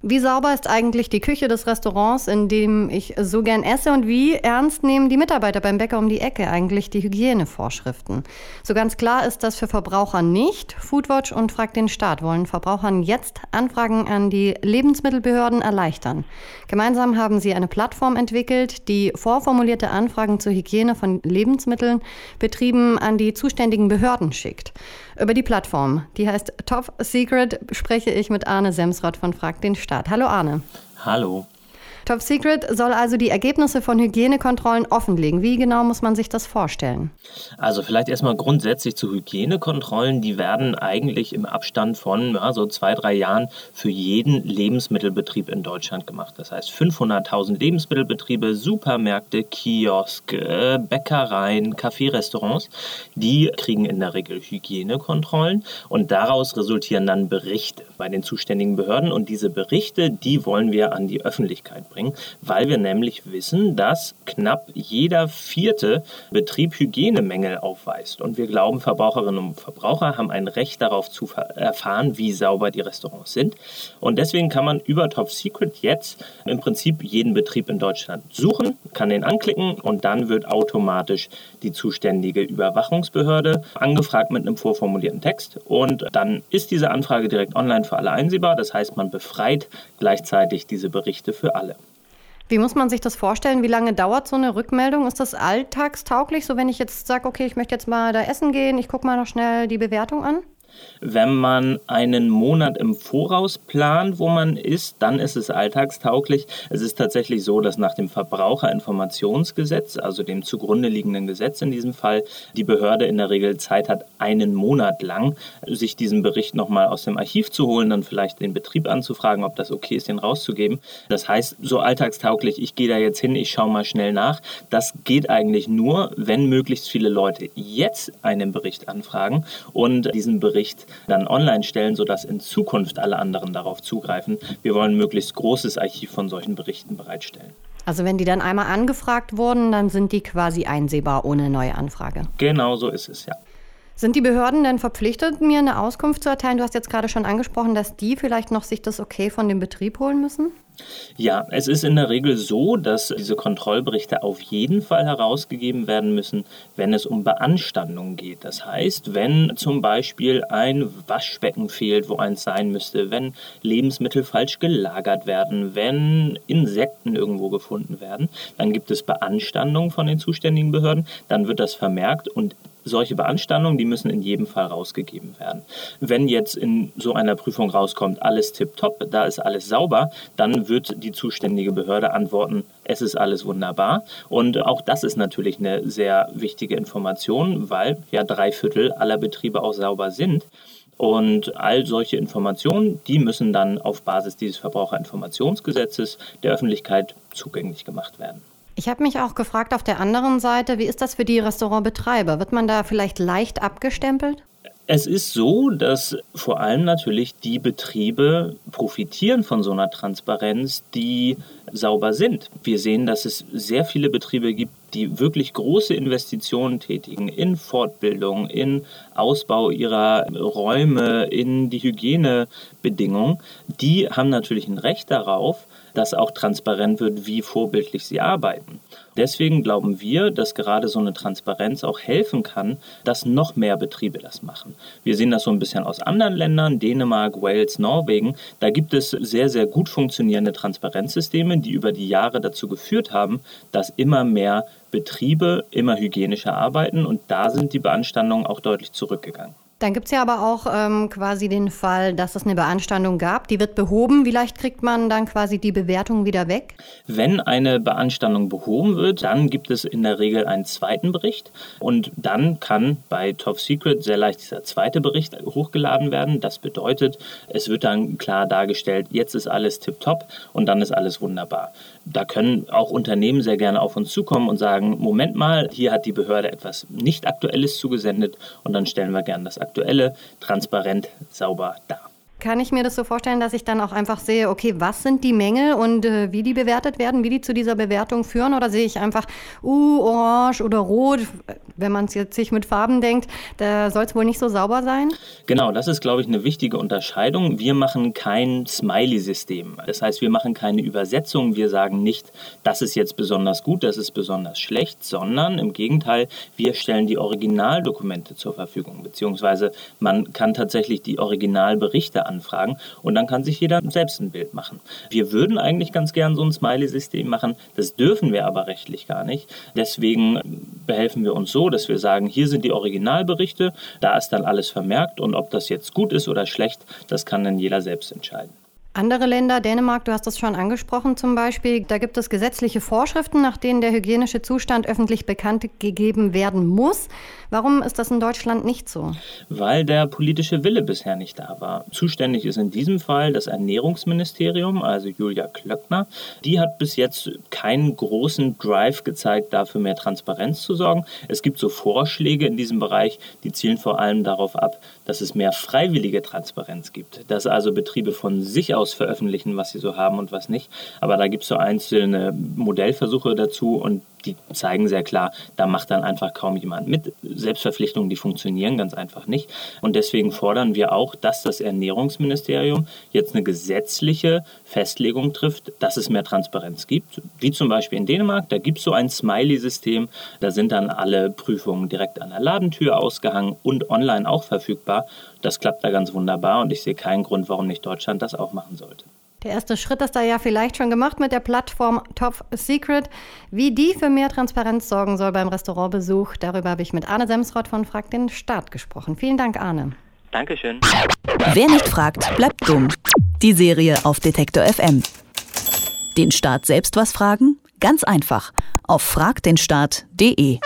Wie sauber ist eigentlich die Küche des Restaurants, in dem ich so gern esse? Und wie ernst nehmen die Mitarbeiter beim Bäcker um die Ecke eigentlich die Hygienevorschriften? So ganz klar ist das für Verbraucher nicht. Foodwatch und Frag den Staat wollen Verbrauchern jetzt Anfragen an die Lebensmittelbehörden erleichtern. Gemeinsam haben sie eine Plattform entwickelt, die vorformulierte Anfragen zur Hygiene von Lebensmitteln Betrieben an die zuständigen Behörden schickt. Über die Plattform, die heißt Top Secret, spreche ich mit Arne Semsrott von Frag den Staat. Hallo Arne. Hallo. Top Secret soll also die Ergebnisse von Hygienekontrollen offenlegen. Wie genau muss man sich das vorstellen? Also vielleicht erstmal grundsätzlich zu Hygienekontrollen. Die werden eigentlich im Abstand von ja, so zwei, drei Jahren für jeden Lebensmittelbetrieb in Deutschland gemacht. Das heißt 500.000 Lebensmittelbetriebe, Supermärkte, Kioske, Bäckereien, Kaffeerestaurants, die kriegen in der Regel Hygienekontrollen und daraus resultieren dann Berichte bei den zuständigen Behörden und diese Berichte, die wollen wir an die Öffentlichkeit bringen bringen, weil wir nämlich wissen, dass knapp jeder vierte Betrieb Hygienemängel aufweist. Und wir glauben, Verbraucherinnen und Verbraucher haben ein Recht darauf zu erfahren, wie sauber die Restaurants sind. Und deswegen kann man über Top Secret jetzt im Prinzip jeden Betrieb in Deutschland suchen, kann den anklicken und dann wird automatisch die zuständige Überwachungsbehörde angefragt mit einem vorformulierten Text. Und dann ist diese Anfrage direkt online für alle einsehbar. Das heißt, man befreit gleichzeitig diese Berichte für alle. Wie muss man sich das vorstellen? Wie lange dauert so eine Rückmeldung? Ist das alltagstauglich? So, wenn ich jetzt sage, okay, ich möchte jetzt mal da essen gehen, ich gucke mal noch schnell die Bewertung an? Wenn man einen Monat im Voraus plant, wo man ist, dann ist es alltagstauglich. Es ist tatsächlich so, dass nach dem Verbraucherinformationsgesetz, also dem zugrunde liegenden Gesetz in diesem Fall, die Behörde in der Regel Zeit hat, einen Monat lang sich diesen Bericht nochmal aus dem Archiv zu holen, dann vielleicht den Betrieb anzufragen, ob das okay ist, den rauszugeben. Das heißt, so alltagstauglich, ich gehe da jetzt hin, ich schaue mal schnell nach. Das geht eigentlich nur, wenn möglichst viele Leute jetzt einen Bericht anfragen und diesen Bericht Bericht dann online stellen, sodass in Zukunft alle anderen darauf zugreifen. Wir wollen ein möglichst großes Archiv von solchen Berichten bereitstellen. Also wenn die dann einmal angefragt wurden, dann sind die quasi einsehbar ohne neue Anfrage. Genau so ist es, ja. Sind die Behörden denn verpflichtet, mir eine Auskunft zu erteilen? Du hast jetzt gerade schon angesprochen, dass die vielleicht noch sich das Okay von dem Betrieb holen müssen? Ja, es ist in der Regel so, dass diese Kontrollberichte auf jeden Fall herausgegeben werden müssen, wenn es um Beanstandungen geht. Das heißt, wenn zum Beispiel ein Waschbecken fehlt, wo eins sein müsste, wenn Lebensmittel falsch gelagert werden, wenn Insekten irgendwo gefunden werden, dann gibt es Beanstandungen von den zuständigen Behörden, dann wird das vermerkt und solche Beanstandungen, die müssen in jedem Fall rausgegeben werden. Wenn jetzt in so einer Prüfung rauskommt, alles tipptopp, da ist alles sauber, dann wird die zuständige Behörde antworten, es ist alles wunderbar. Und auch das ist natürlich eine sehr wichtige Information, weil ja drei Viertel aller Betriebe auch sauber sind. Und all solche Informationen, die müssen dann auf Basis dieses Verbraucherinformationsgesetzes der Öffentlichkeit zugänglich gemacht werden. Ich habe mich auch gefragt auf der anderen Seite, wie ist das für die Restaurantbetreiber? Wird man da vielleicht leicht abgestempelt? Es ist so, dass vor allem natürlich die Betriebe profitieren von so einer Transparenz, die sauber sind. Wir sehen, dass es sehr viele Betriebe gibt, die wirklich große Investitionen tätigen in Fortbildung, in Ausbau ihrer Räume, in die Hygienebedingungen. Die haben natürlich ein Recht darauf, dass auch transparent wird, wie vorbildlich sie arbeiten. Deswegen glauben wir, dass gerade so eine Transparenz auch helfen kann, dass noch mehr Betriebe das machen. Wir sehen das so ein bisschen aus anderen Ländern, Dänemark, Wales, Norwegen. Da gibt es sehr, sehr gut funktionierende Transparenzsysteme, die über die Jahre dazu geführt haben, dass immer mehr Betriebe immer hygienischer arbeiten und da sind die Beanstandungen auch deutlich zurückgegangen. Dann gibt es ja aber auch ähm, quasi den Fall, dass es eine Beanstandung gab. Die wird behoben. Vielleicht kriegt man dann quasi die Bewertung wieder weg? Wenn eine Beanstandung behoben wird, dann gibt es in der Regel einen zweiten Bericht. Und dann kann bei Top Secret sehr leicht dieser zweite Bericht hochgeladen werden. Das bedeutet, es wird dann klar dargestellt, jetzt ist alles tipptopp und dann ist alles wunderbar. Da können auch Unternehmen sehr gerne auf uns zukommen und sagen, Moment mal, hier hat die Behörde etwas nicht Aktuelles zugesendet und dann stellen wir gerne das Aktuelle transparent sauber dar. Kann ich mir das so vorstellen, dass ich dann auch einfach sehe, okay, was sind die Mängel und äh, wie die bewertet werden, wie die zu dieser Bewertung führen? Oder sehe ich einfach, uh, orange oder rot, wenn man es jetzt sich mit Farben denkt, da soll es wohl nicht so sauber sein? Genau, das ist, glaube ich, eine wichtige Unterscheidung. Wir machen kein Smiley-System. Das heißt, wir machen keine Übersetzung. Wir sagen nicht, das ist jetzt besonders gut, das ist besonders schlecht, sondern im Gegenteil, wir stellen die Originaldokumente zur Verfügung, beziehungsweise man kann tatsächlich die Originalberichte anfragen und dann kann sich jeder selbst ein Bild machen. Wir würden eigentlich ganz gern so ein Smiley-System machen, das dürfen wir aber rechtlich gar nicht. Deswegen behelfen wir uns so, dass wir sagen, hier sind die Originalberichte, da ist dann alles vermerkt und ob das jetzt gut ist oder schlecht, das kann dann jeder selbst entscheiden. Andere Länder, Dänemark, du hast das schon angesprochen zum Beispiel, da gibt es gesetzliche Vorschriften, nach denen der hygienische Zustand öffentlich bekannt gegeben werden muss. Warum ist das in Deutschland nicht so? Weil der politische Wille bisher nicht da war. Zuständig ist in diesem Fall das Ernährungsministerium, also Julia Klöckner. Die hat bis jetzt keinen großen Drive gezeigt, dafür mehr Transparenz zu sorgen. Es gibt so Vorschläge in diesem Bereich, die zielen vor allem darauf ab, dass es mehr freiwillige Transparenz gibt. Dass also Betriebe von sich aus veröffentlichen, was sie so haben und was nicht. Aber da gibt es so einzelne Modellversuche dazu und die zeigen sehr klar, da macht dann einfach kaum jemand mit. Selbstverpflichtungen, die funktionieren ganz einfach nicht. Und deswegen fordern wir auch, dass das Ernährungsministerium jetzt eine gesetzliche Festlegung trifft, dass es mehr Transparenz gibt. Wie zum Beispiel in Dänemark, da gibt es so ein Smiley-System. Da sind dann alle Prüfungen direkt an der Ladentür ausgehangen und online auch verfügbar. Das klappt da ganz wunderbar und ich sehe keinen Grund, warum nicht Deutschland das auch machen sollte. Der erste Schritt ist da ja vielleicht schon gemacht mit der Plattform Top Secret. Wie die für mehr Transparenz sorgen soll beim Restaurantbesuch, darüber habe ich mit Arne Semsrott von Frag den Staat gesprochen. Vielen Dank, Arne. Dankeschön. Wer nicht fragt, bleibt dumm. Die Serie auf Detektor FM. Den Staat selbst was fragen? Ganz einfach. Auf fragdenstaat.de.